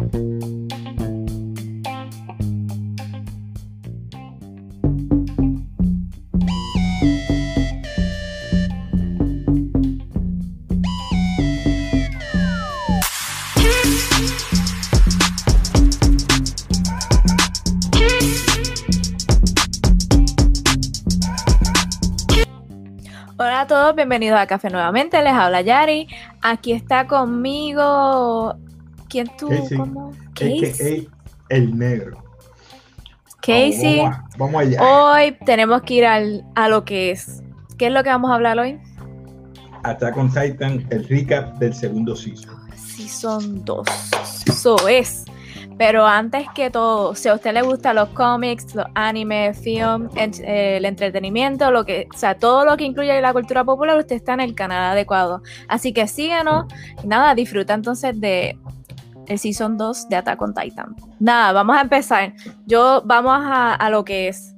Hola a todos, bienvenidos a Café nuevamente. Les habla Yari. Aquí está conmigo. ¿Quién tú? Casey. ¿Cómo? Casey. el negro. Casey. Vamos, vamos, vamos allá. Hoy tenemos que ir al- a lo que es. ¿Qué es lo que vamos a hablar hoy? Attack on Titan, el recap del segundo season. Season 2. Eso es. Pero antes que todo, si a usted le gustan los cómics, los animes, film, eh, el entretenimiento, lo que, o sea, todo lo que incluye la cultura popular, usted está en el canal adecuado. Así que síganos nada, disfruta entonces de el Season 2 de Attack on Titan. Nada, vamos a empezar. Yo, vamos a, a lo que es.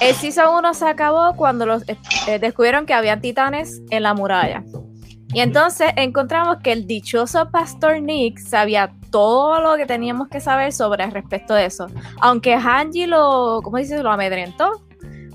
El Season 1 se acabó cuando los, eh, eh, descubrieron que había titanes en la muralla. Y entonces encontramos que el dichoso Pastor Nick sabía todo lo que teníamos que saber sobre respecto de eso. Aunque Hanji lo, ¿cómo dices? Lo amedrentó.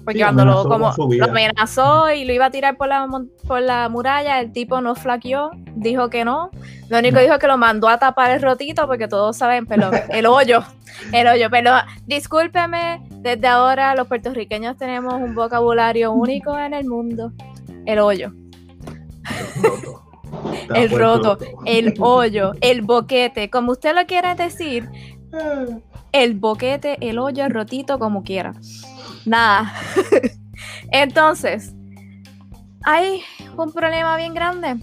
Porque Sí, cuando lo, amenazó como, lo amenazó y lo iba a tirar por la, mon- por la muralla, el tipo no flaqueó, dijo que no. Lo único No. dijo que lo mandó a tapar el rotito porque todos saben, pero el hoyo, el hoyo. Pero discúlpeme, desde ahora los puertorriqueños tenemos un vocabulario único en el mundo. El hoyo. El roto, el hoyo, el boquete, como usted lo quiera decir, el boquete, el hoyo, el rotito, como quiera. Nada. Entonces, hay un problema bien grande.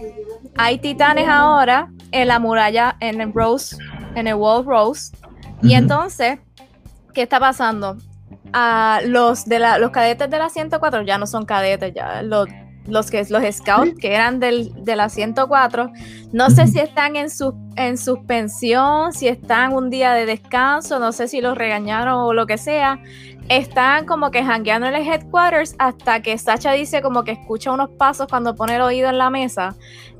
Hay titanes ahora en la muralla, en el Rose, en el Wall Rose. Y entonces, ¿qué está pasando? A los de la, los cadetes de la 104 ya no son cadetes, ya los, los que los scouts que eran del, de la 104, no sé si están en su en suspensión, si están un día de descanso, no sé si los regañaron o lo que sea. Están como que jangueando en el headquarters hasta que Sacha dice como que escucha unos pasos cuando pone el oído en la mesa.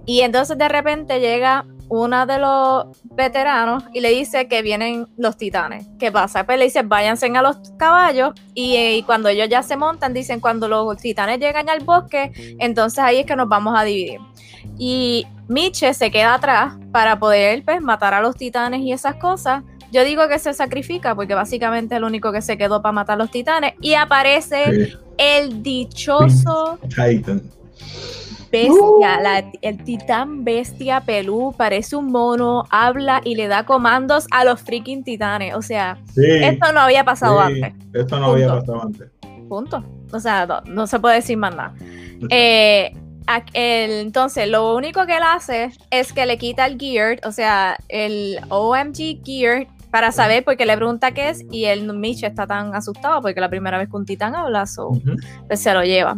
Y entonces de repente llega una de los veteranos y le dice que vienen los titanes. ¿Qué pasa? Pues le dice, váyanse a los caballos y, eh, y cuando ellos ya se montan, dicen, cuando los titanes llegan al bosque, entonces ahí es que nos vamos a dividir. Y Miche se queda atrás para poder pues, matar a los titanes y esas cosas. Yo digo que se sacrifica porque básicamente es el único que se quedó para matar a los titanes. Y aparece Sí, el dichoso Titan. bestia, la- el titán bestia pelú, parece un mono, habla y le da comandos a los freaking titanes. O sea, Sí, esto no había pasado sí, antes. Esto no había pasado antes. Punto. O sea, no, no se puede decir más nada. Eh, entonces, lo único que él hace es que le quita el gear, o sea, el OMG gear, para saber, porque le pregunta qué es, y el Mitch está tan asustado porque la primera vez que un titán habla, so, pues se lo lleva.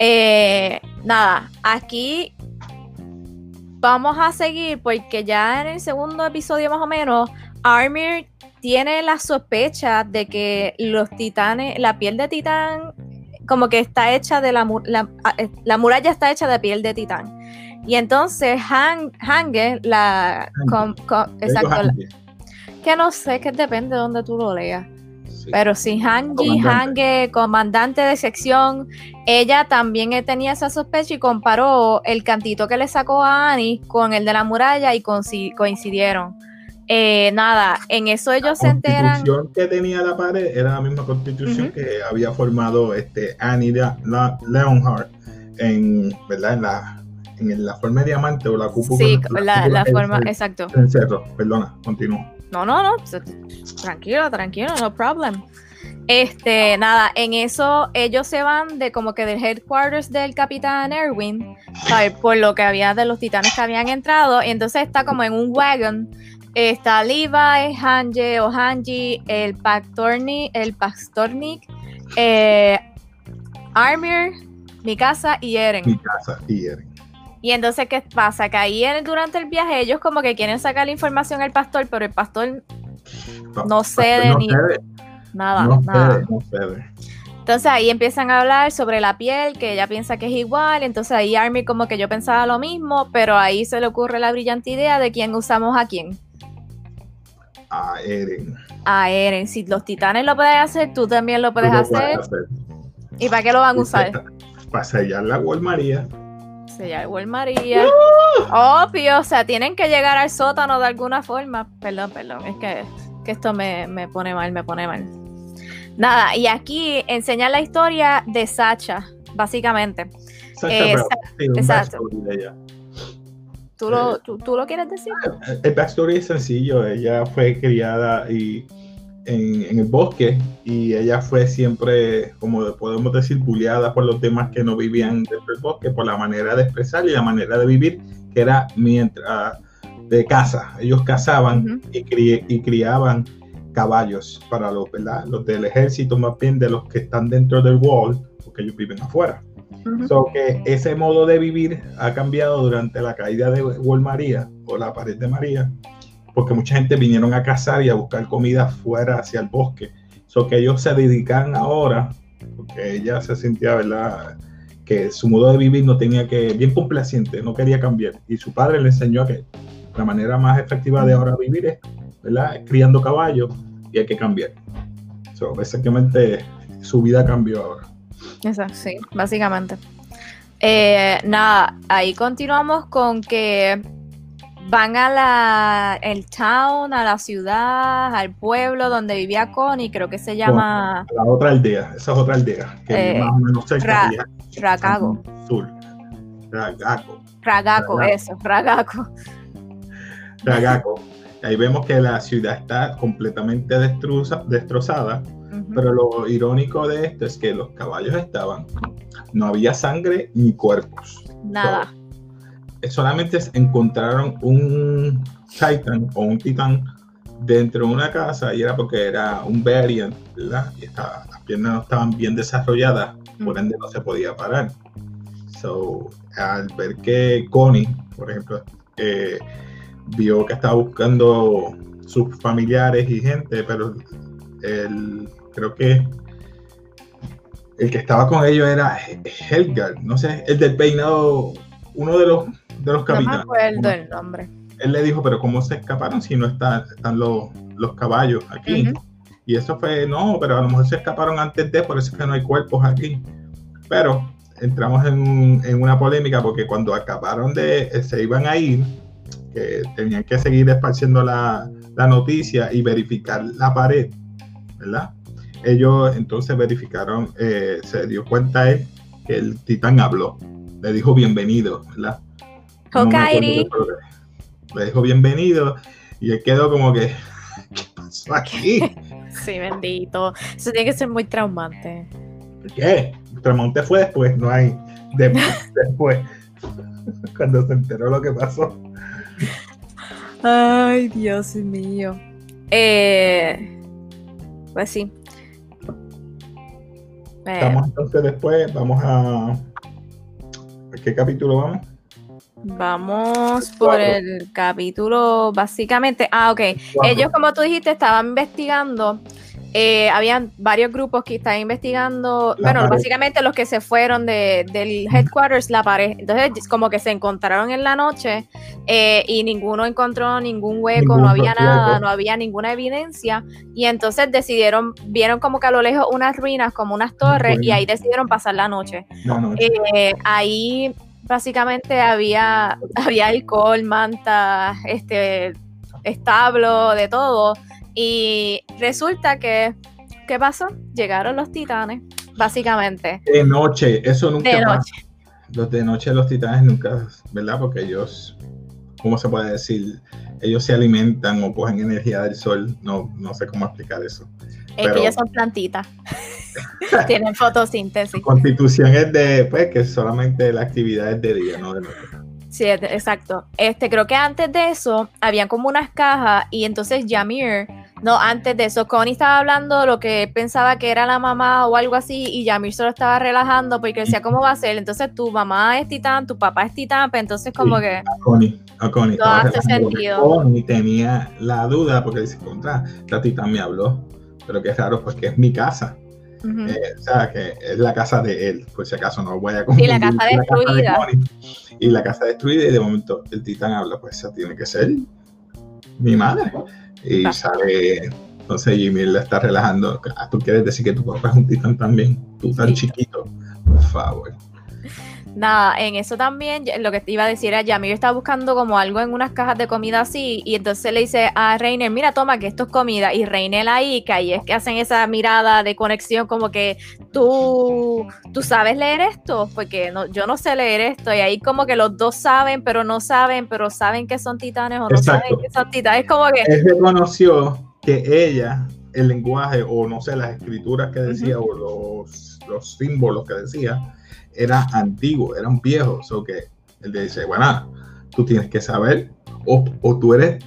Eh, nada, aquí vamos a seguir porque ya en el segundo episodio más o menos, Armir tiene la sospecha de que los titanes, la piel de titán, como que está hecha de la, ah, eh, la muralla está hecha de piel de titán. Y entonces Han, Hange, la... com- com- Digo, exacto. Que no sé, que depende de donde tú lo leas. Sí. Pero sí, Hanji. Hange, comandante de sección, ella también tenía esa sospecha y comparó el cantito que le sacó a Annie con el de la muralla y coincidieron. Eh, nada, en eso ellos se La enteran. constitución que tenía la pared era la misma constitución que había formado este Annie La- La- Leonhardt en, ¿verdad? En la, en la forma de diamante o la cúpula. Sí, la la, la forma, exacto. del cerro. Perdona, continúo. No, no, no, s- tranquilo, tranquilo, no problem. Este, nada, en eso ellos se van de como que del headquarters del Capitán Erwin, por lo que había de los titanes que habían entrado, y entonces está como en un wagon. Está Levi, Hanje o Hanji, el Pastornik, el Pastornik, eh, Armir, Mikasa y Eren. Mi casa y Eren. Y entonces, ¿qué pasa? Que ahí en- durante el viaje ellos como que quieren sacar la información al pastor, pero el pastor No cede no ni- cede, nada, no nada. cede, no cede. Entonces ahí empiezan a hablar sobre la piel, que ella piensa que es igual. Entonces ahí Army como que yo pensaba lo mismo, pero ahí se le ocurre la brillante idea de quién usamos a quién. a Eren. A Eren. Si los titanes lo pueden hacer, tú también lo puedes, Tú lo hacer. puedes hacer. ¿Y para qué lo van a usar? Para sellar la María. Se llama el María. Obvio, o sea, tienen que llegar al sótano de alguna forma. Perdón, perdón, es que, que esto me, me pone mal, me pone mal. Nada, y aquí enseñan la historia de Sacha, básicamente. Sacha Eh, Brown, sí, un exacto. backstory de ella. ¿Tú lo, tú, tú lo quieres decir? El backstory es sencillo. Ella fue criada y en, en el bosque y ella fue siempre, como podemos decir, bulleada por los demás que no vivían dentro del bosque por la manera de expresar y la manera de vivir que era mientras de caza. Ellos cazaban Ujú. y, cri- y criaban caballos para los, ¿verdad? los del ejército, más bien de los que están dentro del wall, porque ellos viven afuera. So que ese modo de vivir ha cambiado durante la caída de Wall María o la pared de María, porque mucha gente vinieron a cazar y a buscar comida fuera hacia el bosque. So que ellos se dedican ahora, porque ella se sentía, ¿verdad? Que su modo de vivir no tenía que, bien complaciente, no quería cambiar. Y su padre le enseñó que la manera más efectiva de ahora vivir es, ¿verdad? Criando caballos y hay que cambiar. So, básicamente su vida cambió ahora. Exacto, sí, básicamente. Eh, nada, ahí continuamos con que van a la el town, a la ciudad, al pueblo donde vivía Connie, creo que se llama la otra aldea, esa es otra aldea, que Eh, más o menos cerca Ra- Ragago. Sur. Ragaco. Ragaco, Ragaco. eso, Ragaco. Ragaco. Ahí vemos que la ciudad está completamente destruza- destrozada, pero lo irónico de esto es que los caballos estaban, no había sangre ni cuerpos. Nada. Solamente encontraron un Titan o un Titán dentro de una casa y era porque era un variant, ¿verdad? Y estaba- las piernas no estaban bien desarrolladas, por ende no se podía parar. So, al ver que Connie, por ejemplo, eh, vio que estaba buscando sus familiares y gente, pero el, creo que el que estaba con ellos era Helgar, no sé, el del peinado, uno de los, de los No me capitanes. acuerdo el nombre. Él le dijo, pero ¿cómo se escaparon si no está- están los, los caballos aquí? Y eso fue, no, pero a lo mejor se escaparon antes de, por eso es que no hay cuerpos aquí. Pero entramos en, en una polémica porque cuando acabaron de, eh, se iban a ir, que tenían que seguir esparciendo la, la noticia y verificar la pared, ¿verdad? Ellos entonces verificaron, eh, se dio cuenta él que el titán habló, le dijo bienvenido, ¿verdad? No Hokairi. que- Le dijo bienvenido y él quedó como que, ¿qué pasó aquí? Sí, bendito. Eso tiene que ser muy traumante. ¿Qué? Tremonte fue después, no hay de- después. Cuando se enteró lo que pasó. Ay, Dios mío. Eh, pues sí. Eh, Estamos entonces después, vamos a. ¿a qué capítulo vamos? Vamos por el capítulo, básicamente. Ah, ok. Ellos, como tú dijiste, estaban investigando. eh, habían varios grupos que estaban investigando. La bueno, pared. básicamente los que se fueron de, del headquarters, la pared. Entonces, como que se encontraron en la noche eh, y ninguno encontró ningún hueco, Ningún no había hueco. nada, no había ninguna evidencia. Y entonces decidieron, vieron como que a lo lejos unas ruinas, como unas torres, y ahí decidieron pasar la noche. No, no. Eh, ahí básicamente había, había alcohol, manta, este, establo, de todo. Y resulta que, ¿qué pasó? Llegaron los titanes, básicamente, De noche, eso nunca de noche. Los de noche, los titanes nunca, ¿verdad? Porque ellos, ¿cómo se puede decir? Ellos se alimentan o cogen energía del sol. No, no sé cómo explicar eso. Es Pero- que ellos son plantitas. Tienen fotosíntesis. Constitución es de, pues, que solamente la actividad es de día, no de noche. Sí, exacto. Este, creo que antes de eso habían como unas cajas y entonces Yamir, no, antes de eso, Connie estaba hablando lo que pensaba que era la mamá o algo así y Yamir solo estaba relajando porque decía, ¿cómo va a ser? Entonces tu mamá es titán, tu papá es titán, pero entonces como Sí. que... A Connie, a Connie. Estaba hace sentido. Connie tenía la duda porque dice, contra, la titán me habló. Pero qué raro, porque es mi casa. Eh, o sea, que es la casa de él, por si acaso no voy a la confundir casa con de destruida. Y la casa destruida y de momento el titán habla, pues esa tiene que ser mi madre. Y sale, entonces Jimmy le está relajando. Ah, Tú quieres decir que tu papá es un titán también, tú tan chiquito, por favor. Nada, en eso también, lo que te iba a decir era, Yamir está buscando como algo en unas cajas de comida así, y entonces le dice a Reiner, mira, toma, que esto es comida, y Reiner ahí, que ahí es que hacen esa mirada de conexión, como que tú, tú sabes leer esto, porque no, yo no sé leer esto, y ahí como que los dos saben, pero no saben, pero saben que son titanes o no Exacto. saben que son titanes, es como que... Él reconoció que ella, el lenguaje, o no sé, las escrituras que decía, o los, los símbolos que decía, era antiguo, eran viejos. O que él dice, bueno, tú tienes que saber, o, o tú eres.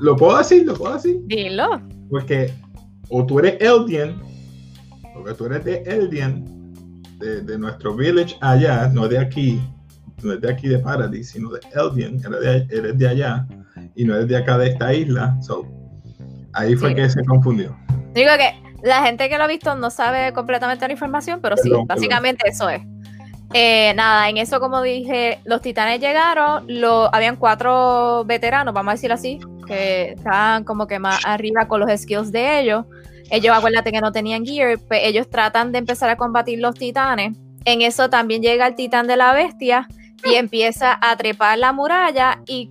¿Lo puedo decir? ¿Lo puedo decir? Dilo. Porque o tú eres Eldian, porque tú eres de Eldian, de, de nuestro village allá, no de aquí, no es de aquí de Paradise, sino de Eldian, eres de, eres de allá, y no eres de acá de esta isla. So, ahí fue Sí. que se confundió. Digo que la gente que lo ha visto no sabe completamente la información, pero sí, Perdón, básicamente eso es. Eh, nada, en eso, como dije, los titanes llegaron, lo, habían cuatro veteranos, vamos a decirlo así, que estaban como que más arriba con los skills de ellos. Ellos, acuérdate que no tenían gear, pues ellos tratan de empezar a combatir los titanes. En eso también llega el titán de la bestia y empieza a trepar la muralla y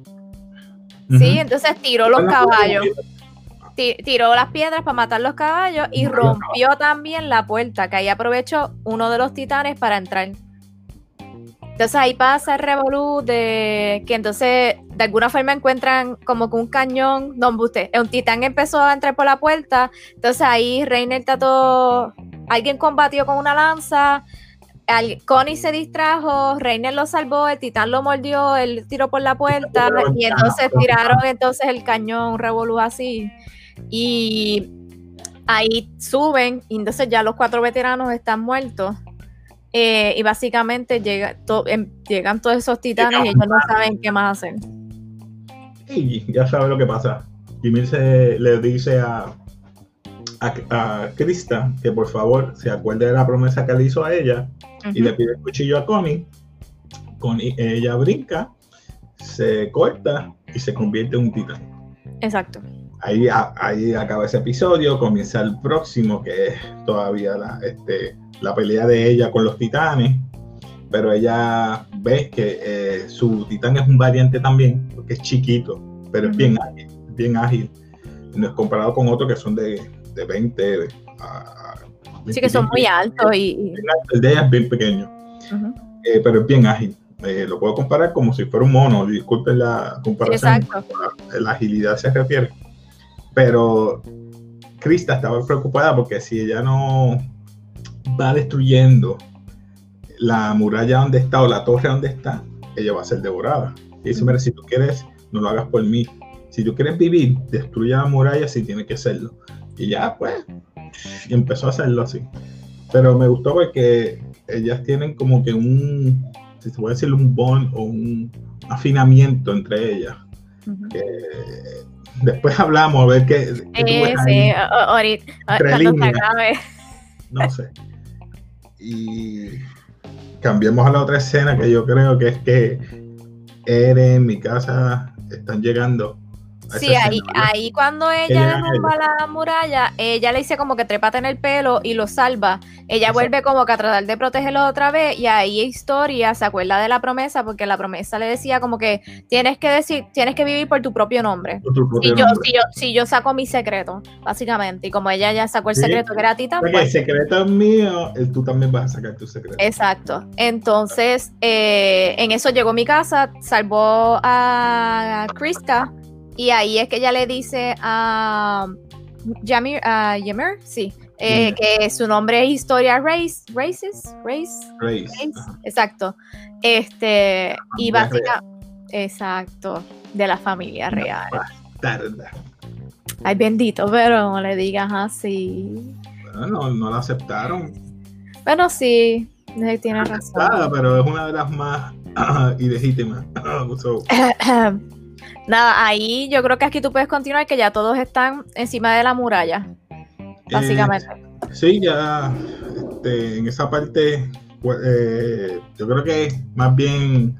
sí, entonces tiró los caballos tiró las piedras para matar los caballos y rompió también la puerta, que ahí aprovechó uno de los titanes para entrar. Entonces ahí pasa el revolú de que entonces de alguna forma encuentran como que un cañón, no usted, un titán empezó a entrar por la puerta, entonces ahí Reiner trató, alguien combatió con una lanza, al- Connie se distrajo, Reiner lo salvó, el titán lo mordió, él tiró por la puerta y entonces tiraron entonces el cañón, revolú así. Y ahí suben, y entonces ya los cuatro veteranos están muertos. eh, y básicamente llega, to- em- llegan todos esos titanes y ellos no saben qué más hacer. Y ya sabe lo que pasa. Jimmy se le dice a, a, a Krista que por favor se acuerde de la promesa que le hizo a ella y le pide el cuchillo a Connie. Connie ella brinca, se corta y se convierte en un titán. Exacto. Ahí, ahí acaba ese episodio, comienza el próximo, que es todavía la, este, la pelea de ella con los titanes, pero ella ve que eh, su titán es un variante también, porque es chiquito, pero es bien ágil, bien ágil. No es comparado con otros que son de, de 20 a... Sí que son muy 25. altos y... El de ella es bien pequeño, eh, pero es bien ágil. Eh, lo puedo comparar como si fuera un mono, disculpen la Sí, comparación exacto. la agilidad se refiere. Pero Krista estaba preocupada porque si ella no va destruyendo la muralla donde está o la torre donde está, ella va a ser devorada. Y dice, mira, si tú quieres, no lo hagas por mí. Si tú quieres vivir, destruye la muralla si tiene que hacerlo. Y ya, pues, y empezó a hacerlo así. Pero me gustó porque ellas tienen como que un, si se puede decir, un bond o un afinamiento entre ellas que después hablamos a ver qué, qué Eh, sí, ahorita, no sé. Y cambiemos a la otra escena que yo creo que es que Eren, mi casa, están llegando. A Sí, ahí, ahí cuando ella Ella- derrumba la muralla, ella le dice como que trépate en el pelo y lo salva. Ella Exacto. vuelve como que a tratar de protegerlo otra vez y ahí Historia se acuerda de la promesa porque la promesa le decía como que tienes que decir, tienes que vivir por tu propio nombre. Tu propio Si yo, nombre. si, yo, si yo saco mi secreto, básicamente, y como ella ya sacó el Sí. secreto que era Titán, O sea que el secreto es mío, el- tú también vas a sacar tu secreto. Exacto. Entonces, eh, en eso llegó mi casa, salvó a Krista y ahí es que ella le dice a Yamir, a Ymir, sí, eh, que su nombre es Historia Race, Races, Race. Race, Ajá. exacto. Este, y básicamente, exacto, de la familia real. Tarda. Ay, bendito, pero no le digas así. Bueno, no, no la aceptaron. Bueno, sí, eh, tiene razón. Pero es una de las más ilegítimas. So, Nada, ahí yo creo que aquí tú puedes continuar que ya todos están encima de la muralla, básicamente. Eh, sí, ya este, en esa parte, pues, eh, yo creo que más bien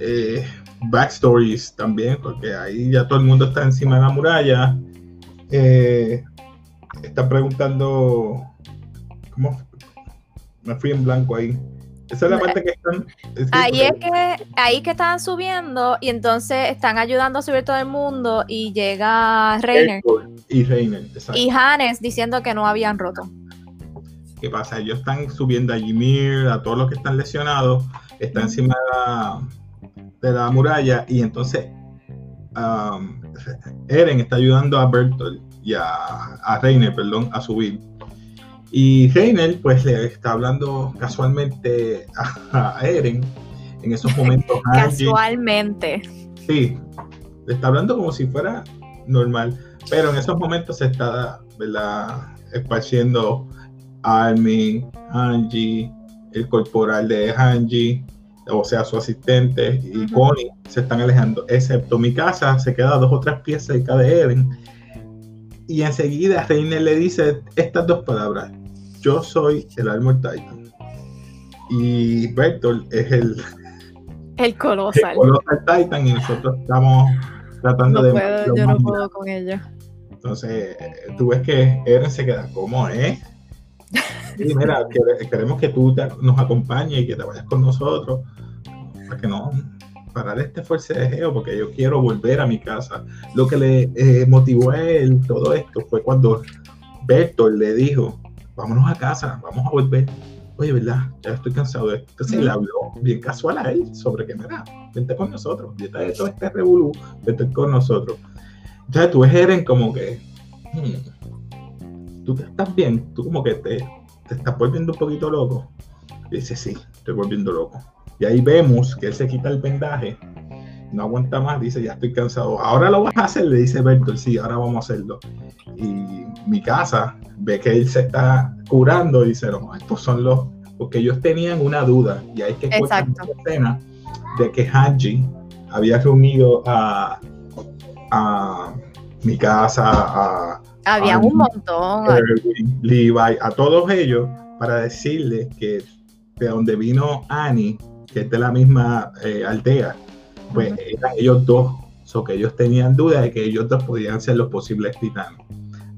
eh, backstories también, porque ahí ya todo el mundo está encima de la muralla. Eh, está preguntando, ¿cómo? Me fui en blanco ahí. Esa es la parte que están. ahí es que, ahí que estaban subiendo y entonces están ayudando a subir todo el mundo y llega Reiner. Y Reiner, Y Hannes diciendo que no habían roto. ¿Qué pasa? Ellos están subiendo a Ymir, a todos los que están lesionados, están encima de la, muralla y entonces um, Eren está ayudando a Bertolt y a, a Reiner, perdón, a subir y Reiner, pues le está hablando casualmente a, Eren en esos momentos. casualmente. Sí, le está hablando como si fuera normal, pero en esos momentos se está, ¿verdad? Esparciendo Armin, Angie, el corporal de Angie, o sea, su asistente y Connie se están alejando, excepto mi casa se queda dos o tres piezas cerca de Eren y enseguida Reiner le dice estas dos palabras. Yo soy el Armor Titan. Y Bertolt es el... El colosal. El colosal Titan y nosotros estamos tratando de... Puedo, yo no puedo con ella. Entonces, tú ves que Eren se queda como, ¿eh? Y mira, queremos que tú nos acompañes y que te vayas con nosotros. Para que no parar este forcejeo, porque yo quiero volver a mi casa. Lo que le eh, motivó a él todo esto fue cuando Bertolt le dijo, vámonos a casa, vamos a volver. Oye, ¿verdad? Ya estoy cansado de esto. Entonces le habló bien casual a él sobre que, mira, vente con nosotros, vete de todo este revolú, vente con nosotros. Entonces tú Eren como que, hmm, tú estás bien, tú como que te, te estás volviendo un poquito loco. Y dice, sí, estoy volviendo loco. Y ahí vemos que él se quita el vendaje, no aguanta más, dice, ya estoy cansado. Ahora lo vas a hacer, le dice Bertolt, sí, ahora vamos a hacerlo. Y mi casa ve que él se está curando y dice, no, estos son los, porque ellos tenían una duda, y hay que cuentan la escena de que Haji había reunido a, a mi casa, a... Había un montón. Levi, a todos ellos, para decirles que de donde vino Annie, que es de la misma eh, aldea, pues eran ellos dos, so que ellos tenían duda de que ellos dos podían ser los posibles titanes.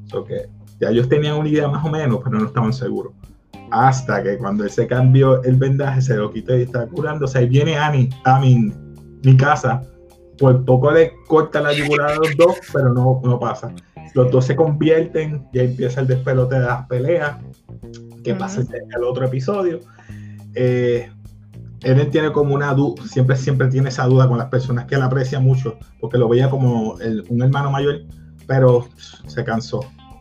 So que ya ellos tenían una idea más o menos, pero no estaban seguros. Hasta que cuando él se cambió el vendaje, se lo quitó y está curando. O sea, ahí viene Annie, a mi, mi casa, por poco le corta la yugular a los dos, pero no, no pasa. Los dos se convierten y ahí empieza el despelote de las peleas, que pasa en el otro episodio. Eh, Eren tiene como una duda, siempre, siempre tiene esa duda con las personas que él aprecia mucho, porque lo veía como un hermano mayor, pero se cansó.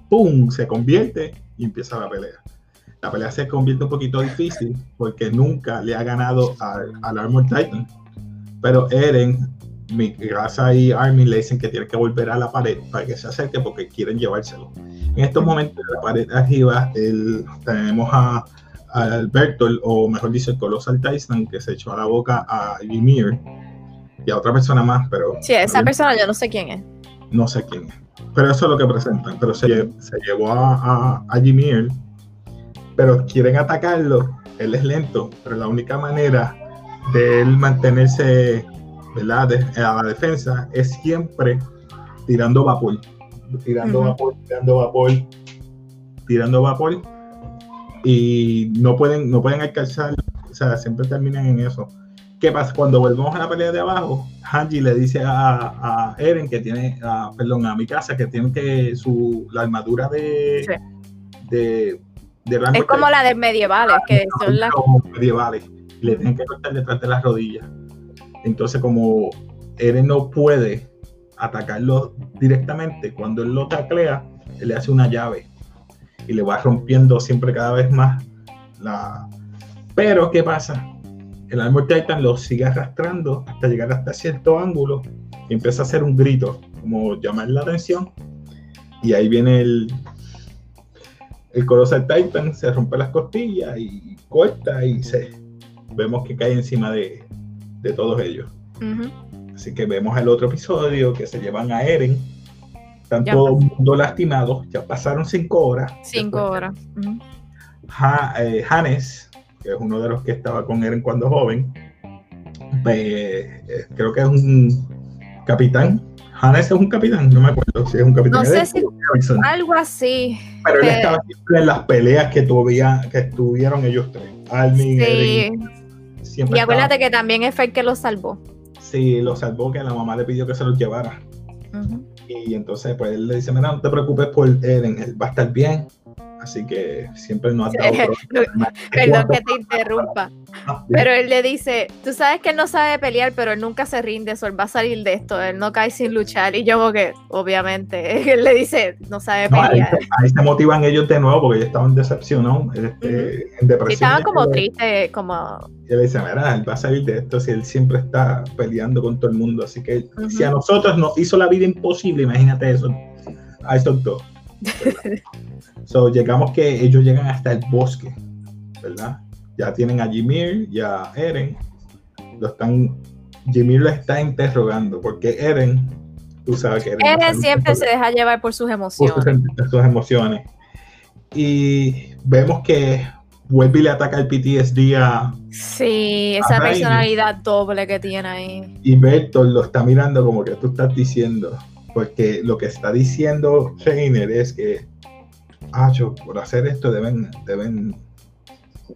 ¡Pum! Se convierte y empieza la pelea. La pelea se convierte un poquito difícil porque nunca le ha ganado al, Armor Titan. Pero Eren, mi raza y Armin le dicen que tiene que volver a la pared para que se acerque porque quieren llevárselo. En estos momentos, en la pared arriba, tenemos a Alberto, o mejor dicho, el Colossal Tyson, que se echó a la boca a Ymir y a otra persona más, pero... Sí, esa persona yo no sé quién es. No sé quién es. Pero eso es lo que presentan. Pero se, llevó a, a, Ymir, pero quieren atacarlo. Él es lento, pero la única manera de él mantenerse ¿verdad? a la defensa es siempre tirando vapor. Tirando vapor, tirando vapor, tirando vapor y no pueden, no pueden alcanzar, o sea, siempre terminan en eso. ¿Qué pasa? Cuando volvemos a la pelea de abajo, Hanji le dice a, a Eren que tiene, perdón, a mi casa que tiene que su, la armadura de, de, Es como la de medievales, que son las medievales. Le tienen que cortar detrás de las rodillas. Entonces, como Eren no puede atacarlo directamente, cuando él lo taclea, él le hace una llave y le va rompiendo siempre cada vez más la... Pero, ¿qué pasa? El Armor Titan lo sigue arrastrando hasta llegar hasta cierto ángulo y empieza a hacer un grito, como llamar la atención. Y ahí viene el, el Colossal Titan, se rompe las costillas y corta y se vemos que cae encima de, de todos ellos. Así que vemos el otro episodio que se llevan a Eren están todo el mundo lastimados, ya pasaron cinco horas. Cinco horas. Eh, Hannes, que es uno de los que estaba con Eren cuando joven, eh, creo que es un capitán. Hannes es un capitán, no me acuerdo si es un capitán. No sé si algo así. Pero, él estaba siempre en las peleas que, todavía, que estuvieron ellos tres. Sí. y acuérdate que también es Fer que lo salvó. Sí, lo salvó, que la mamá le pidió que se los llevara. Y entonces, pues él le dice: Mira, no te preocupes por Eren, él va a estar bien. Así que siempre no ha dado Perdón que te interrumpa. Ah, pero él le dice, tú sabes que él no sabe pelear, pero él nunca se rinde, él va a salir de esto, él no cae sin luchar. Y yo que, obviamente, él le dice, no sabe pelear. ahí, se motivan ellos de nuevo porque ellos estaban decepcionados, este, en depresión. estaban como tristes, como... Y él dice, mira, él va a salir de esto si él siempre está peleando con todo el mundo. Así que si a nosotros nos hizo la vida imposible, imagínate eso, a estos dos. so, llegamos que ellos llegan hasta el bosque, ¿verdad? Ya tienen a Jimir y a Eren. Lo están, Jimir lo está interrogando porque Eren, tú sabes que Eren, siempre se deja llevar por sus emociones. Por sus, emociones. Y vemos que vuelve y le ataca el PTSD a. Sí, esa personalidad doble que tiene ahí. Y Bertolt lo está mirando como que tú estás diciendo porque lo que está diciendo Reiner es que, ah, por hacer esto deben, deben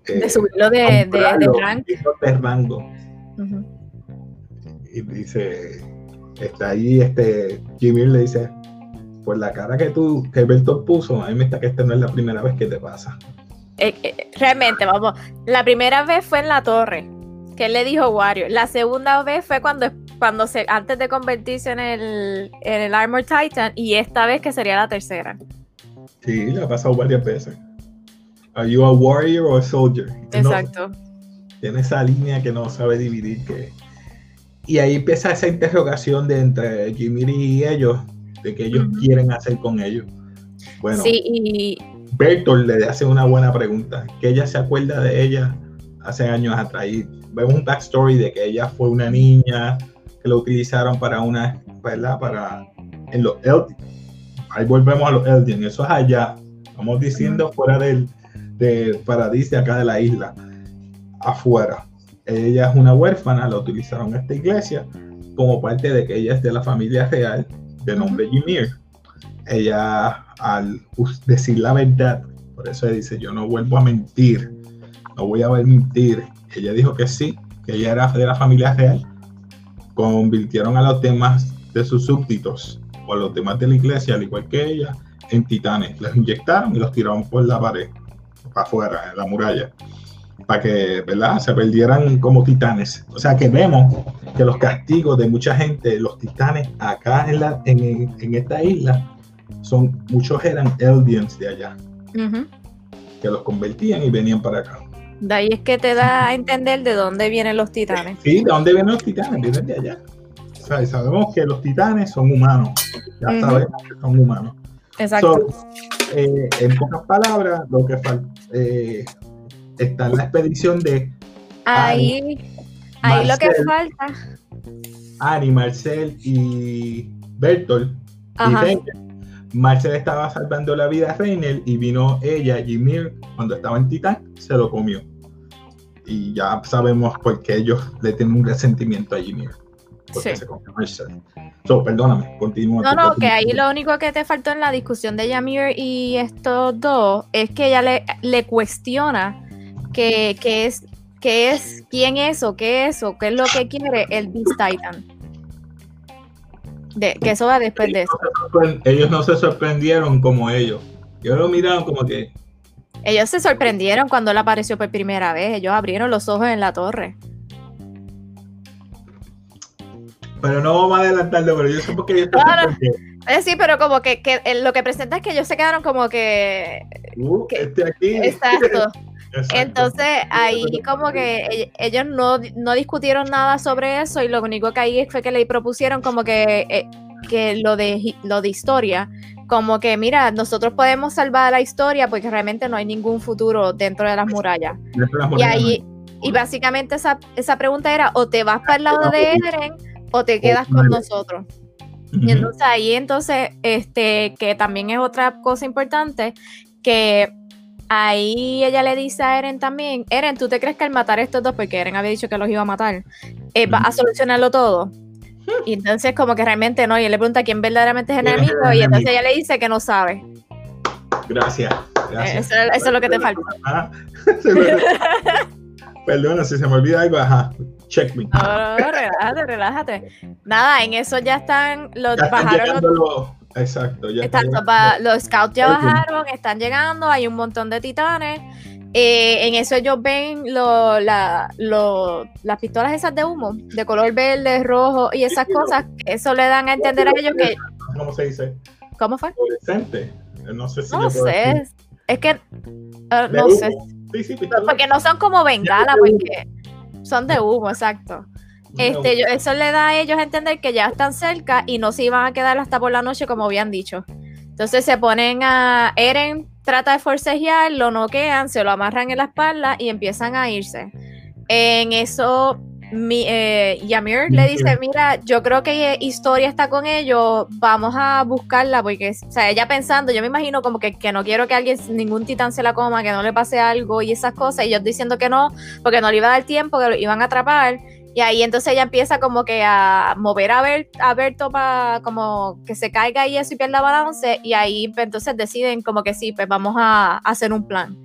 eh, de subirlo de, de, rango. Y dice, está ahí, este, Jimmy le dice, por la cara que tú, que Bertolt puso, a mí me está que esta no es la primera vez que te pasa. Eh, eh, realmente, vamos, la primera vez fue en la torre, que él le dijo Wario. La segunda vez fue cuando cuando se, antes de convertirse en el, en el Armor Titan, y esta vez que sería la tercera. Sí, le ha pasado varias veces. Are you a warrior or a soldier? Exacto. tiene esa línea que no sabe dividir. Que... Y ahí empieza esa interrogación de entre Jimmy y ellos, de que ellos quieren hacer con ellos. Bueno, sí, y... Bertolt le hace una buena pregunta, que ella se acuerda de ella hace años atrás. Y vemos un backstory de que ella fue una niña que lo utilizaron para una, ¿verdad? Para en los Eldian. Ahí volvemos a los Eldian, eso es allá. Vamos diciendo fuera del, del paradisio acá de la isla, afuera. Ella es una huérfana, la utilizaron en esta iglesia como parte de que ella es de la familia real de nombre Ymir. Ella, al decir la verdad, por eso dice: Yo no vuelvo a mentir, no voy a mentir. Ella dijo que sí, que ella era de la familia real convirtieron a los demás de sus súbditos o a los demás de la iglesia, al igual que ella, en titanes. Los inyectaron y los tiraron por la pared, para afuera, en la muralla, para que ¿verdad? se perdieran como titanes. O sea que vemos que los castigos de mucha gente, los titanes acá en, la, en, en esta isla, son muchos eran Eldians de allá, que los convertían y venían para acá. De ahí es que te da a entender de dónde vienen los titanes. Sí, de dónde vienen los titanes, vienen de allá. O sea, sabemos que los titanes son humanos. Ya sabemos que son humanos. Exacto. Eh, en pocas palabras, lo que falta eh, está en la expedición de. Ahí, ahí lo que falta. Ani, Marcel y Bertolt. Marcel estaba salvando la vida a Reiner y vino ella, Ymir, cuando estaba en Titán, se lo comió y ya sabemos por qué ellos le tienen un resentimiento a Jimmy. Porque se So, perdóname, continúa. No, no, que ahí lo único que te faltó en la discusión de Yamir y estos dos es que ella le, le cuestiona que, que es, que es, quién es o qué es o qué es lo que quiere el Beast Titan. De, que eso va después de eso. ellos no se sorprendieron como ellos. Ellos lo miraron como que, ellos se sorprendieron cuando él apareció por primera vez. Ellos abrieron los ojos en la torre. Pero no vamos a adelantarlo, pero yo sé por qué eh, sí, pero como que, lo que presenta es que ellos se quedaron como que. Uh, este aquí. Exacto. Entonces ahí como que ellos no, discutieron nada sobre eso y lo único que ahí fue que le propusieron como que, eh, que lo de lo de historia como que, mira, nosotros podemos salvar la historia porque realmente no hay ningún futuro dentro de las murallas. Y ahí, y básicamente esa, esa pregunta era, o te vas para el lado de Eren o te quedas con nosotros. Y entonces ahí entonces, este, que también es otra cosa importante, que ahí ella le dice a Eren también, Eren, ¿tú te crees que al matar a estos dos, porque Eren había dicho que los iba a matar, eh, va a solucionarlo todo. Y entonces como que realmente no, y él le pregunta quién verdaderamente es el enemigo, y entonces ella le dice que no sabe. Gracias. gracias. Eso, eso es lo que te falta. Ajá. Perdona, si se me olvida algo, ajá. Check me. No, no, no, relájate, relájate. Nada, en eso ya están los Ya están bajaron llegando los, los- Exacto, ya están los scouts ya bajaron, están llegando, hay un montón de titanes. Eh, en eso ellos ven lo, la, lo- las pistolas esas de humo, de color verde, rojo y esas Sí, cosas. Eso le dan a entender a ellos que. ¿Cómo se dice? ¿Cómo fue? Fluorescente. No sé si No decir. sé. Es que. ah, no humo. sé. Sí, sí, pistola. Porque no son como bengala, porque son de humo, exacto. Este, eso le da a ellos a entender que ya están cerca y no se iban a quedar hasta por la noche, como habían dicho. Entonces se ponen a. Eren trata de forcejear, lo noquean, se lo amarran en la espalda y empiezan a irse. En eso, mi, eh, Ymir le dice: Mira, yo creo que Historia está con ellos, vamos a buscarla, porque, o sea, ella pensando, yo me imagino como que, que no quiero que alguien, ningún titán se la coma, que no le pase algo y esas cosas, y ellos diciendo que no, porque no le iba a dar tiempo, que lo iban a atrapar. Y ahí entonces ella empieza como que a mover a, Bert, a Berto para como que se caiga y eso y pierda balance. Y ahí pues, entonces deciden como que sí, pues vamos a, hacer un plan.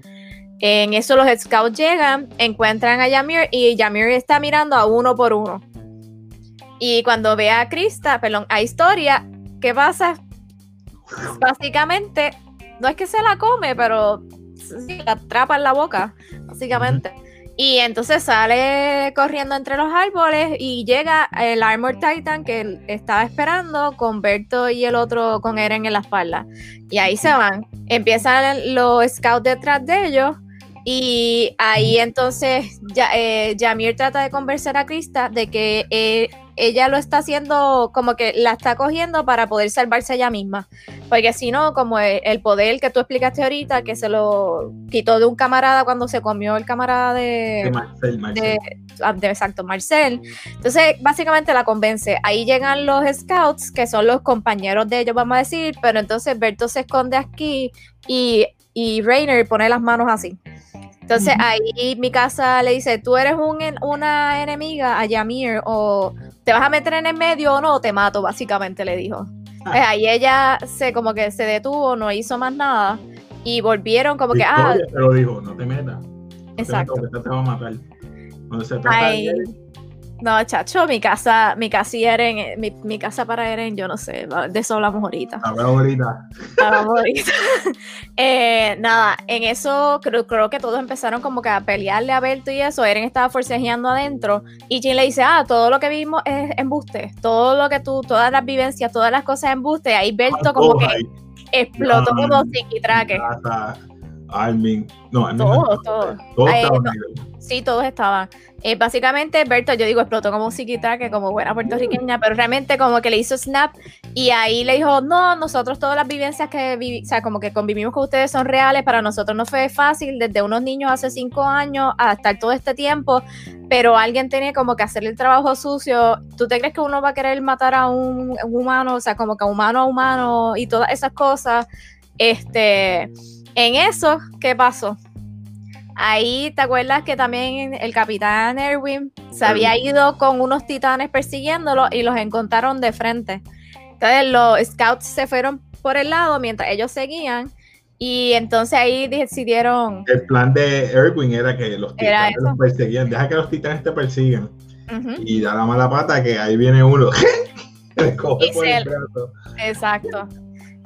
En eso los scouts llegan, encuentran a Yamir y Yamir está mirando a uno por uno. Y cuando ve a Krista, perdón, a Historia, ¿qué pasa? Básicamente, no es que se la come, pero sí, la atrapa en la boca, básicamente. Y entonces sale corriendo entre los árboles y llega el Armor Titan que estaba esperando con Berto y el otro con Eren en la espalda. Y ahí se van. Empiezan los scouts detrás de ellos. Y ahí entonces ya, eh, Yamir trata de convencer a Krista de que eh, ella lo está haciendo como que la está cogiendo para poder salvarse ella misma. Porque si no, como el, el poder que tú explicaste ahorita, que se lo quitó de un camarada cuando se comió el camarada De de, Marcel, Marcel. de, ah, de- exacto, Marcel. Entonces, básicamente la convence. Ahí llegan los scouts, que son los compañeros de ellos, vamos a decir, pero entonces Berto se esconde aquí y, y Rainer pone las manos así. Entonces ahí mi casa le dice, tú eres un en- una enemiga a Yamir o te vas a meter en el medio o no, te mato, básicamente le dijo. Ah. Pues ahí ella se como que se detuvo, no hizo más nada y volvieron como que, ah, Victoria te lo dijo, no te metas. exacto. No te metas, te va a matar. Cuando se trata Ay, de no, chacho, mi casa, mi casa Eren, eh, mi, mi casa para Eren, yo no sé, de eso hablamos ahorita. hablar ahorita. Hablamos ahorita. Eh, nada, en eso creo, creo que todos empezaron como que a pelearle a Berto y eso. Eren estaba forcejeando adentro y Jin le dice, ah, todo lo que vimos es embuste, todo lo que tú, todas las vivencias, todas las cosas embuste. Ahí Berto como que explotó como psiquitraque. Armin. No, Armin. Todos, no, todos. Todos Ay, estaban no. Sí, todos estaban. Eh, básicamente, Berto, yo digo, explotó como un psiquitraque, como buena puertorriqueña, pero realmente como que le hizo snap y ahí le dijo, no, nosotros todas las vivencias que vivi o sea, como que convivimos con ustedes son reales, para nosotros no fue fácil desde unos niños hace cinco años a estar todo este tiempo, pero alguien tenía como que hacer el trabajo sucio. ¿Tú te crees que uno va a querer matar a un, un humano, o sea, como que humano a humano y todas esas cosas? Este, en eso, ¿qué pasó? Ahí, ¿te acuerdas que también el capitán Erwin se había ido con unos titanes persiguiéndolo y los encontraron de frente? Entonces los scouts se fueron por el lado mientras ellos seguían y entonces ahí decidieron... El plan de Erwin era que los titanes los perseguían. Deja que los titanes te persigan. Y da la mala pata que ahí viene uno. le coge por el brazo. exacto.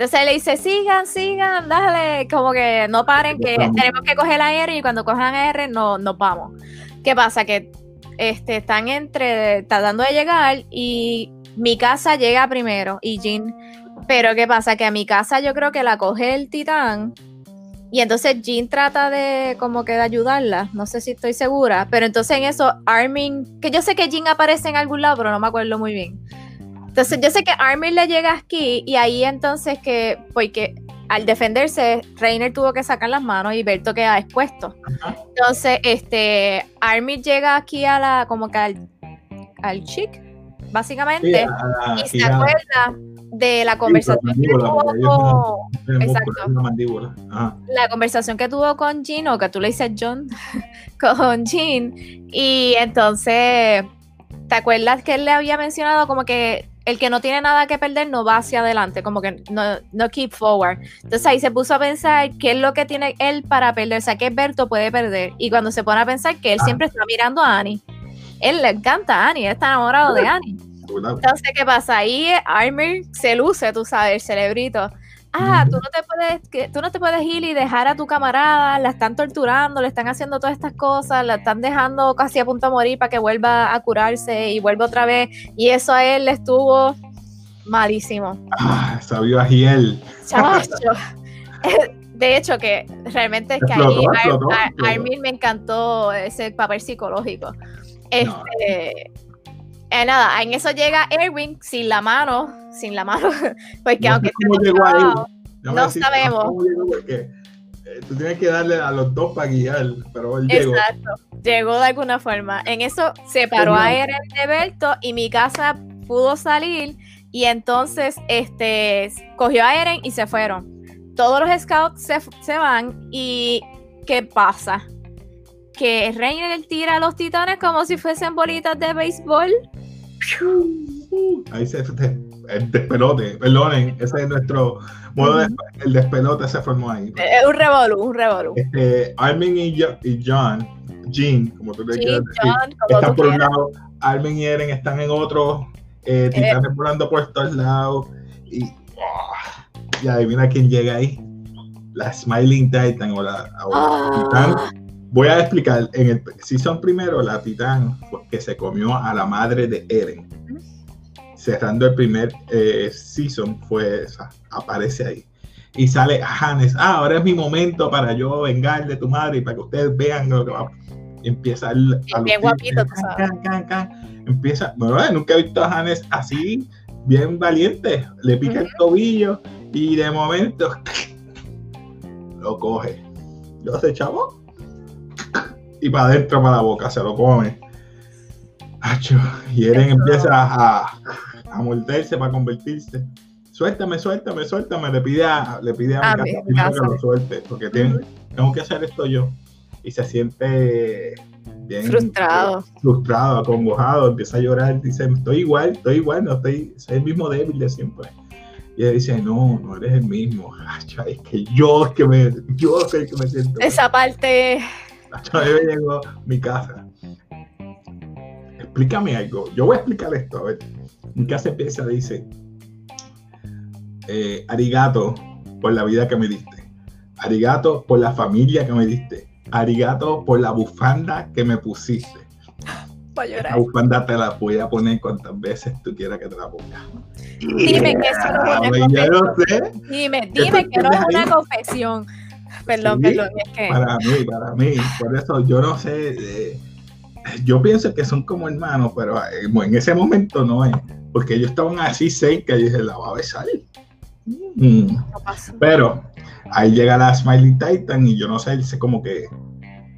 Entonces él le dice, sigan, sigan, dale, como que no paren, que tenemos que coger la R y cuando cojan R no, nos vamos. ¿Qué pasa? Que este, están entre, tratando de llegar y mi casa llega primero y Jean, pero ¿qué pasa? Que a mi casa yo creo que la coge el titán y entonces Jean trata de como que de ayudarla, no sé si estoy segura, pero entonces en eso Armin, que yo sé que Jean aparece en algún lado, pero no me acuerdo muy bien. Entonces yo sé que Armin le llega aquí y ahí entonces que, porque al defenderse, Reiner tuvo que sacar las manos y Berto queda expuesto. Ajá. Entonces, este, Armin llega aquí a la, como que al, al chic, básicamente, a- y se a- acuerda de la conversación que tuvo, tienen exacto. la la conversación que tuvo con Jean, o que tú le dices John, con Jean, y entonces ¿te acuerdas que él le había mencionado como que el que no tiene nada que perder no va hacia adelante, como que no, no keep forward. Entonces ahí se puso a pensar qué es lo que tiene él para perder, o sea, qué Berto puede perder. Y cuando se pone a pensar que él Ah. siempre está mirando a Annie, él le encanta a Annie, él está enamorado de Annie. Entonces, ¿qué pasa? Ahí Armir se luce, tú sabes, el cerebrito. Ah, tú no te puedes, que, tú no te puedes ir y dejar a tu camarada, la están torturando, le están haciendo todas estas cosas, la están dejando casi a punto de morir para que vuelva a curarse y vuelva otra vez. Y eso a él le estuvo malísimo. Ah, sabio Agiel. Chacho. De hecho, que realmente es que ahí Explotó, Ar- explotó, Ar- explotó. Armin me encantó ese papel psicológico. Este, eh, nada, en eso llega Erwin sin la mano, sin la mano, porque No aunque cómo llegó No sabemos. cómo llegó, porque, eh, tú tienes que darle a los dos para guiar, pero él llegó. Exacto, llegó de alguna forma. En eso separó a. Eren de Berto y mi casa pudo salir y entonces este cogió a Eren y se fueron. Todos los scouts se, se van y ¿qué pasa? Que Reiner tira a los titanes como si fuesen bolitas de béisbol. Ahí se, el despelote, perdonen, ese es nuestro modo de, el despelote se formó ahí. Es un revolú, un revolú. Este, Armin y, y John, Jean, como tú le Sí, quieras decir, John, como están por un lado, Armin y Eren están en otro, eh, titanes volando por todos lados, y, ah, y adivina quién llega ahí, la Smiling Titan o la, o la Titán. Ah, Voy a explicar, en el season primero, la Titán que se comió a la madre de Eren. Cerrando el primer eh, season, fue esa, aparece ahí. Y sale Hannes, ah, ahora es mi momento para yo vengar de tu madre y para que ustedes vean lo que va. Y empieza el, a bien guapito, tú can, sabes. can, can, can. Empieza, bueno, eh, nunca he visto a Hannes así, bien valiente. Le pica el tobillo y de momento lo coge. Lo hace chavo y para adentro, para la boca, se lo come. Acho, y Eren Eso. empieza a, a morderse para convertirse. Suéltame, suéltame, suéltame. Le pide a, le pide a, A mi casa que lo suelte, porque tiene- tengo que hacer esto yo. Y se siente bien Frustrado. frustrado, acongojado, empieza a llorar, dice, estoy igual, estoy igual, no estoy, soy el mismo débil de siempre. Y ella dice, no, no eres el mismo. Es que yo es que me, yo soy el que me siento. Esa parte. Acho, a mí me llegó mi casa. Explícame algo. Yo voy a explicar esto. A ver. Mi casa empieza, dice, eh, arigato por la vida que me diste. Arigato por la familia que me diste. Arigato por la bufanda que me pusiste. Voy a La bufanda te la voy a poner cuantas veces tú quieras que te la ponga. Dime que eso no es una sé. Dime, ¿Qué dime que no es una confesión. Perdón, Sí, perdón, es que. Para mí, para mí. Por eso yo no sé. eh, yo pienso que son como hermanos, pero eh, en ese momento no es. Porque ellos estaban así cerca y dije, la va a besar. Mm. no. Pero ahí llega la Smiling Titan y yo no sé, él se como que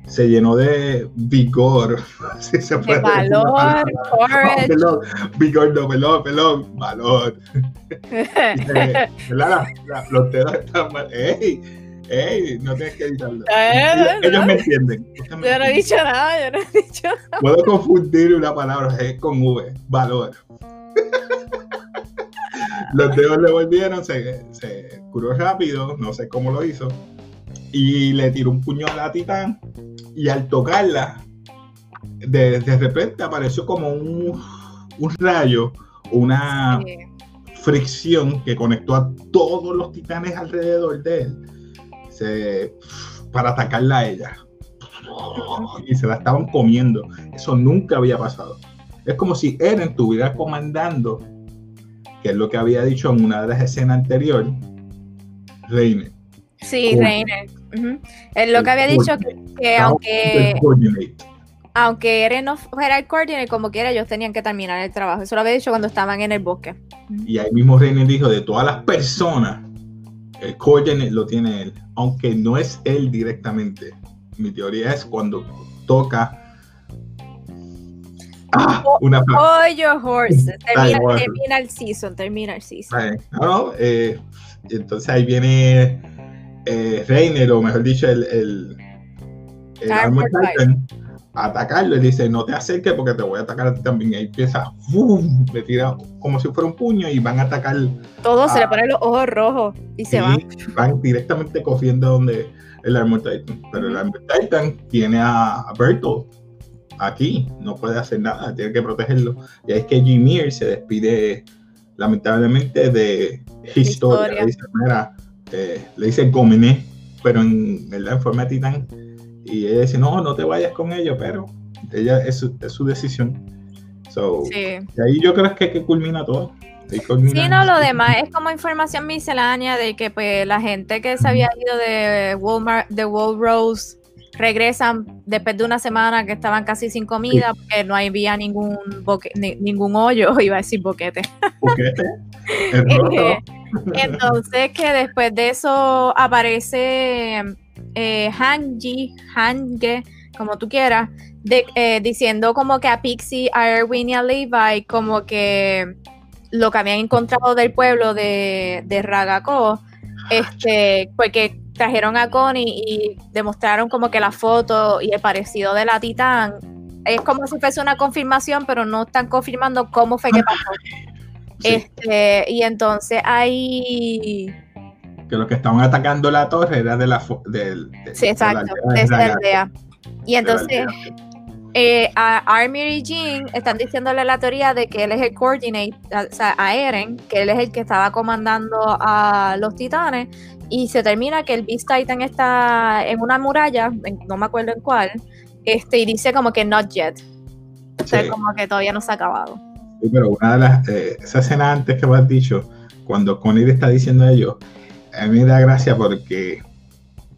se llenó de vigor. si se De puede valor, palabra. No, courage. pelón, vigor, no, pelón, pelón, valor. Eh, la- los dedos están mal. ¡Ey! ¡Ey! No tienes que editarlo. Eh, Ellos, no, me entienden. Me Yo no he dicho nada, yo no he dicho nada. Puedo confundir una palabra con V. Valor. Los dedos le volvieron, se, se curó rápido, no sé cómo lo hizo. Y le tiró un puño a la titán. Y al tocarla, de, de repente apareció como un, un rayo, una, Sí. fricción que conectó a todos los titanes alrededor de él se- para atacarla a ella. Y se la estaban comiendo. Eso nunca había pasado. Es como si Eren estuviera comandando, que es lo que había dicho en una de las escenas anteriores, Reine. Sí. Reiner. Ujú. Es lo que había dicho que, que aunque, aunque Eren no fuera el coordinator, como quiera, ellos tenían que terminar el trabajo. Eso lo había dicho cuando estaban en el bosque. Y ahí mismo Reine dijo, de todas las personas, el coordinate lo tiene él, aunque no es él directamente. Mi teoría es cuando toca ah, una your horses. Termina, bueno. termina el season, termina el season. No, eh, entonces ahí viene eh, Reiner, o mejor dicho, el, el, el Titan, a atacarlo y dice, no te acerques porque te voy a atacar a ti también. Y ahí empieza, ¡fum! le tira como si fuera un puño y van a atacar. Todos se le ponen los ojos rojos y se van. Van directamente cogiendo donde el Armor Titan. Pero el Armor Titan tiene a, a Bertolt aquí, no puede hacer nada, tiene que protegerlo. Y ahí es que Jimir se despide lamentablemente de historia. historia. Eh, le dice, le pero en, en forma de titán y ella dice, no, no te vayas con ellos, pero ella es su, es su decisión. So, sí. Y ahí yo creo que, que culmina todo. sí, no, lo demás es como información miscelánea de que pues la gente que se había ido de Walmart, de Wall Rose, regresan después de una semana que estaban casi sin comida porque no había ningún ningún hoyo, iba a decir boquete. Boquete. Eh, entonces que después de eso aparece eh, Hanji, Hange, como tú quieras, eh, diciendo como que a Pixie, a Erwin y a Levi, como que lo que habían encontrado del pueblo de, de Ragako, este, porque trajeron a Connie y demostraron como que la foto y el parecido de la Titán es como si fuese una confirmación, pero no están confirmando cómo fue que pasó. Este, y entonces hay que los que estaban atacando la torre era de la del sí, exacto, de, esa aldea. Y entonces eh, a Armir y Jean están diciéndole la teoría de que él es el coordinate, o sea, a Eren, que él es el que estaba comandando a los titanes, y se termina que el Beast Titan está en una muralla, no me acuerdo en cuál, este, y dice como que not yet. O sea, como que todavía no se ha acabado. Sí, pero una de las, eh, esa escena antes que has dicho, cuando Connie está diciendo a ellos, a mí me da gracia porque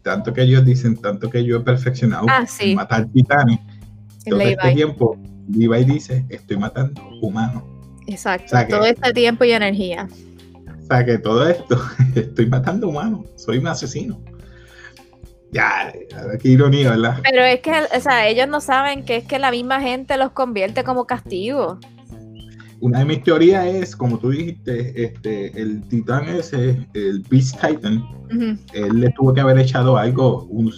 tanto que ellos dicen, tanto que yo he perfeccionado ah, matar titanes, todo este tiempo Levi dice, estoy matando humanos. Exacto, todo este tiempo y energía. O sea que todo esto, estoy matando humanos, soy un asesino. Ya, qué ironía, ¿verdad? Pero es que, o sea, ellos no saben que es que la misma gente los convierte como castigo una de mis teorías es, como tú dijiste, este, el titán ese, el Beast Titan, él le tuvo que haber echado algo, un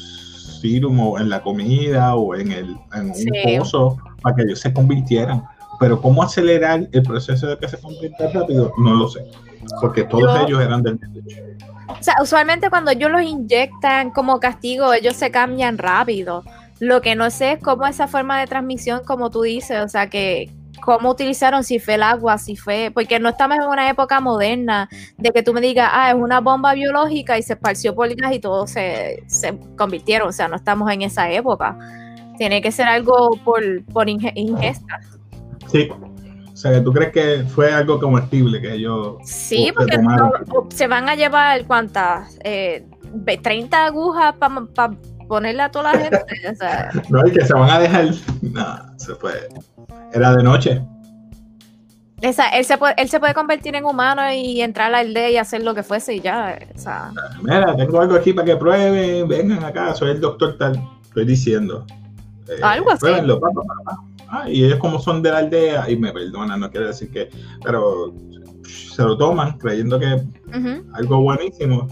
serum en la comida o en, el, en un pozo para que ellos se convirtieran. Pero cómo acelerar el proceso de que se convierta rápido, no lo sé. Porque todos ellos eran del O sea, usualmente cuando ellos los inyectan como castigo, ellos se cambian rápido. Lo que no sé es cómo esa forma de transmisión, como tú dices, o sea, que, cómo utilizaron, si fue el agua, si fue, porque no estamos en una época moderna de que tú me digas, ah, es una bomba biológica y se esparció por líneas y todos se, convirtieron, o sea, no estamos en esa época. Tiene que ser algo por, por ingesta. Sí. O sea, tú crees que fue algo comestible que ellos. Sí, porque se van a llevar cuántas, eh, 30 agujas para ponerle a toda la gente. o sea. No, y que se van a dejar. No, se fue. Era de noche. Esa, él, se puede, él se puede convertir en humano y entrar a la aldea y hacer lo que fuese y ya. Mira, tengo algo aquí para que prueben. Vengan acá, soy el doctor tal. Estoy diciendo. Eh, algo así. Ah, y ellos como son de la aldea, y me perdonan, no quiero decir que, pero se lo toman creyendo que algo buenísimo,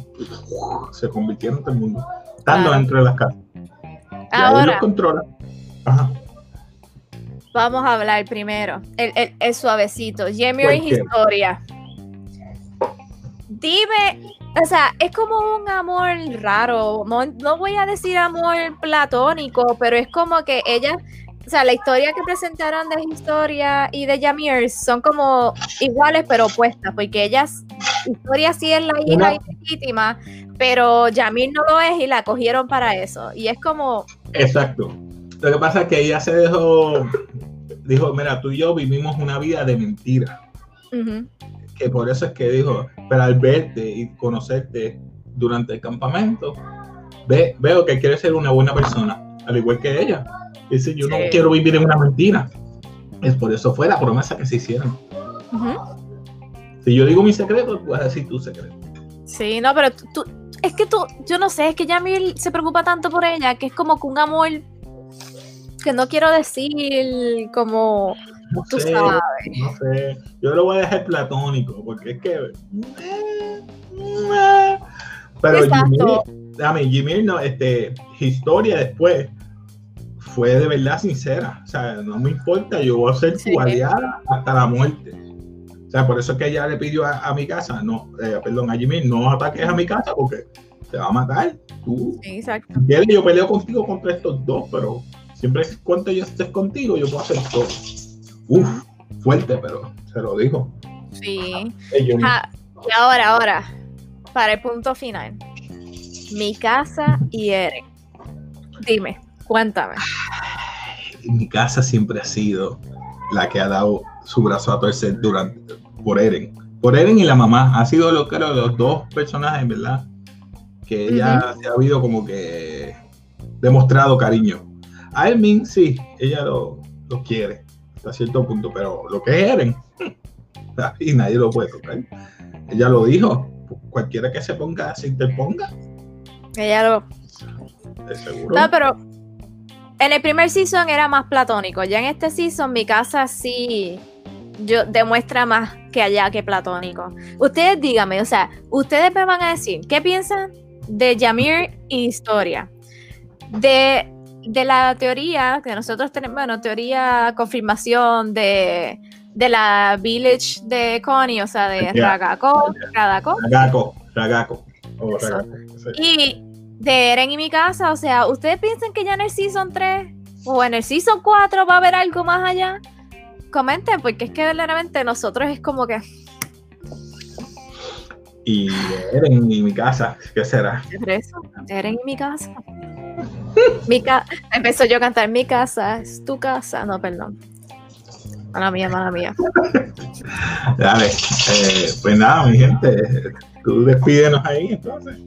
se convirtieron en todo el mundo, estando dentro de las casas. Ahora, y los controla. Ajá. Vamos a hablar primero. El, el, suavecito. Jamie historia. Dime, o sea, es como un amor raro. No, voy a decir amor platónico, pero es como que ella, o sea, la historia que presentaron de Historia y de Jamir son como iguales pero opuestas, porque ellas, Historia sí es la hija legítima, pero Jamir no lo es y la cogieron para eso. Y es como. Exacto. Lo que pasa es que ella se dejó, dijo, mira, tú y yo vivimos una vida de mentira. Que por eso es que dijo, pero al verte y conocerte durante el campamento, ve, veo que quieres ser una buena persona, al igual que ella. Dice, yo no quiero vivir en una mentira. Es por eso fue la promesa que se hicieron. Si yo digo mi secreto, tú vas a decir tu secreto. Sí, no, pero tú, es que tú, yo no sé, es que Yamil se preocupa tanto por ella, que es como que un amor que no quiero decir como no sé, No sé, yo lo voy a dejar platónico, porque es que. Pero Jimmy, a mí, Jimmy, no, este, historia después fue de verdad sincera. O sea, no me importa, yo voy a ser tu aliada hasta la muerte. O sea, por eso es que ella le pidió a, mi casa, no, eh, perdón, a Jimmy, no ataques a mi casa porque te va a matar. Tú, sí, exacto. yo peleo contigo contra estos dos, pero siempre cuando yo estés contigo, yo puedo hacer todo. Uf, fuerte, pero se lo dijo. Sí. Ah, y ahora, ahora, para el punto final. Mi casa y Eren. Dime, cuéntame. Mi casa siempre ha sido la que ha dado su brazo a torcer durante, por Eren. Por Eren y la mamá. Ha sido lo que los dos personajes, ¿verdad? Que ella se ha habido como que demostrado cariño. A Elmin sí, ella lo, lo quiere hasta cierto punto, pero lo que es Eren, y nadie lo puede tocar. Ella lo dijo, cualquiera que se ponga, se interponga. Ella lo... No, pero en el primer season era más platónico. Ya en este season mi casa sí yo, demuestra más que allá que platónico. Ustedes díganme, o sea, ustedes me van a decir, ¿qué piensan de Yamir y Historia? De, de la teoría que nosotros tenemos, bueno, teoría, confirmación de, de la village de Connie, o sea, de Ragako, Ragako. Ragako, Ragako. Y de Eren y mi casa, o sea, ¿ustedes piensan que ya en el Season 3 o en el Season 4 va a haber algo más allá? Comenten, porque es que verdaderamente nosotros es como que... Y Eren y mi casa, ¿qué será? Eso, Eren y mi casa. mi Empezó yo a cantar, mi casa es tu casa. No, perdón. Mala mía, mala mía. Dale, eh, pues nada, mi gente, tú despídenos ahí entonces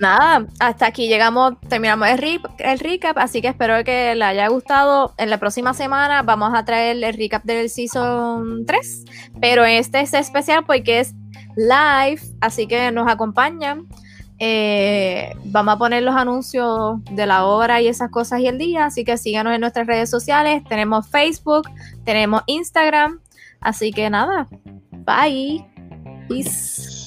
nada, hasta aquí llegamos, terminamos el, recap, así que espero que les haya gustado. En la próxima semana vamos a traer el recap del Season 3, pero este es especial porque es live, así que nos acompañan. Eh, vamos a poner los anuncios de la hora y esas cosas y el día, así que síganos en nuestras redes sociales. Tenemos Facebook, tenemos Instagram, así que nada, bye. Peace.